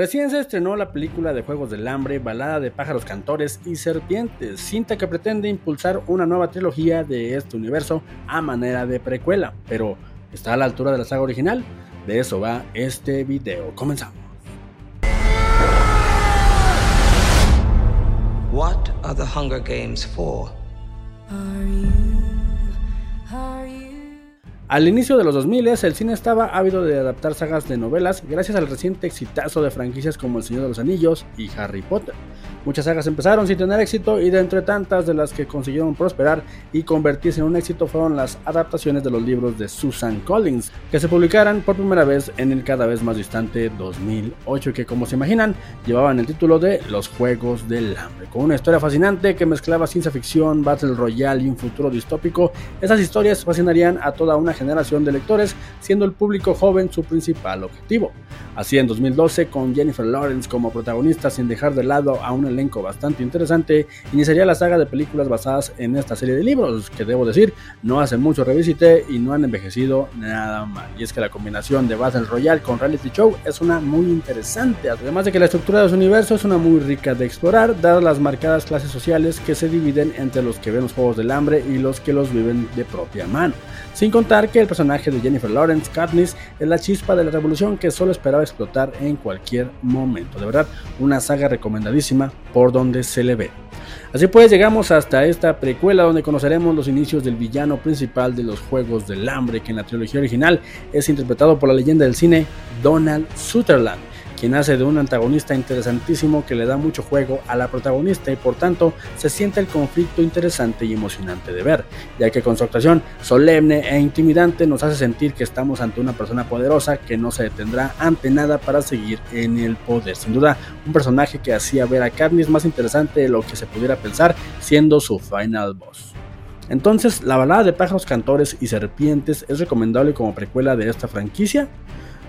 Recién se estrenó la película de Juegos del Hambre, Balada de pájaros cantores y serpientes, cinta que pretende impulsar una nueva trilogía de este universo a manera de precuela, pero ¿está a la altura de la saga original? De eso va este video. Comenzamos. What are the Hunger Games for? Al inicio de los 2000 el cine estaba ávido de adaptar sagas de novelas gracias al reciente exitazo de franquicias como El Señor de los Anillos y Harry Potter. Muchas sagas empezaron sin tener éxito y de entre tantas de las que consiguieron prosperar y convertirse en un éxito fueron las adaptaciones de los libros de Susan Collins, que se publicaran por primera vez en el cada vez más distante 2008 y que como se imaginan llevaban el título de Los Juegos del Hambre. Con una historia fascinante que mezclaba ciencia ficción, battle royale y un futuro distópico, esas historias fascinarían a toda una generación de lectores, siendo el público joven su principal objetivo. Así en 2012, con Jennifer Lawrence como protagonista sin dejar de lado a un elenco bastante interesante, iniciaría la saga de películas basadas en esta serie de libros, que debo decir, no hacen mucho revisité y no han envejecido nada mal. Y es que la combinación de Battle Royale con Reality Show es una muy interesante, además de que la estructura de su universo es una muy rica de explorar, dadas las marcadas clases sociales que se dividen entre los que ven los Juegos del Hambre y los que los viven de propia mano. Sin contar que el personaje de Jennifer Lawrence, Katniss, es la chispa de la revolución que solo esperaba explotar en cualquier momento. De verdad, una saga recomendadísima por donde se le ve. Así pues, llegamos hasta esta precuela donde conoceremos los inicios del villano principal de los Juegos del Hambre, que en la trilogía original es interpretado por la leyenda del cine Donald Sutherland quien hace de un antagonista interesantísimo que le da mucho juego a la protagonista y por tanto se siente el conflicto interesante y emocionante de ver, ya que con su actuación solemne e intimidante nos hace sentir que estamos ante una persona poderosa que no se detendrá ante nada para seguir en el poder. Sin duda, un personaje que hacía ver a Katniss más interesante de lo que se pudiera pensar siendo su final boss. Entonces, la balada de pájaros cantores y serpientes es recomendable como precuela de esta franquicia.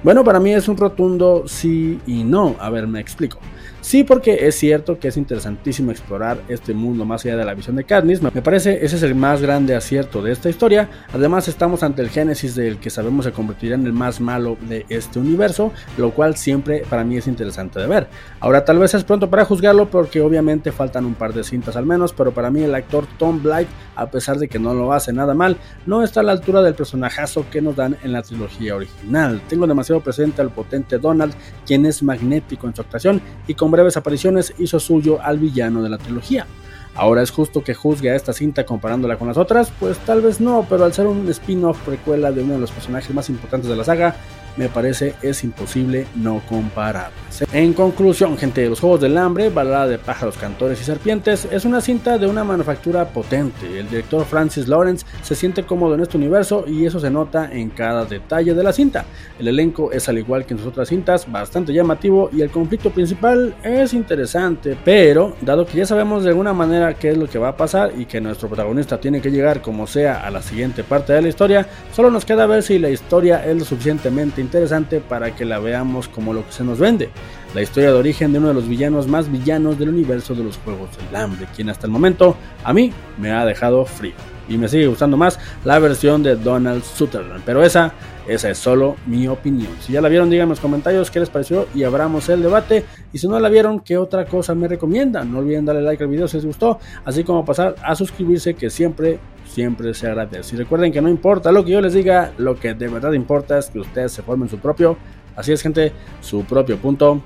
Bueno, para mí es un rotundo sí y no. A ver, me explico. Sí, porque es cierto que es interesantísimo explorar este mundo más allá de la visión de Katniss. Me parece ese es el más grande acierto de esta historia. Además, estamos ante el génesis del que sabemos se convertirá en el más malo de este universo, lo cual siempre para mí es interesante de ver. Ahora, tal vez es pronto para juzgarlo porque obviamente faltan un par de cintas al menos, pero para mí el actor Tom Blight, a pesar de que no lo hace nada mal, no está a la altura del personajazo que nos dan en la trilogía original. Tengo demasiado presente al potente Donald, quien es magnético en su actuación y con breves apariciones hizo suyo al villano de la trilogía. Ahora es justo que juzgue a esta cinta comparándola con las otras, pues tal vez no, pero al ser un spin-off precuela de uno de los personajes más importantes de la saga, me parece es imposible no compararlas. En conclusión, gente, Los Juegos del Hambre, Balada de Pájaros, Cantores y Serpientes, es una cinta de una manufactura potente. El director Francis Lawrence se siente cómodo en este universo y eso se nota en cada detalle de la cinta. El elenco es al igual que en sus otras cintas, bastante llamativo y el conflicto principal es interesante, pero dado que ya sabemos de alguna manera qué es lo que va a pasar y que nuestro protagonista tiene que llegar como sea a la siguiente parte de la historia, solo nos queda ver si la historia es lo suficientemente interesante para que la veamos como lo que se nos vende. La historia de origen de uno de los villanos más villanos del universo de los Juegos del Hambre, quien hasta el momento a mí me ha dejado frío. Y me sigue gustando más la versión de Donald Sutherland. Pero esa, esa es solo mi opinión. Si ya la vieron, díganme en los comentarios qué les pareció y abramos el debate. Y si no la vieron, qué otra cosa me recomiendan. No olviden darle like al video si les gustó, así como pasar a suscribirse que siempre siempre se agradece. Y recuerden que no importa lo que yo les diga, lo que de verdad importa es que ustedes se formen su propio, así es gente, su propio punto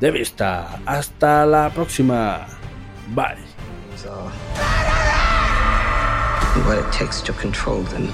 de vista. Hasta la próxima. Bye. What it takes to control them.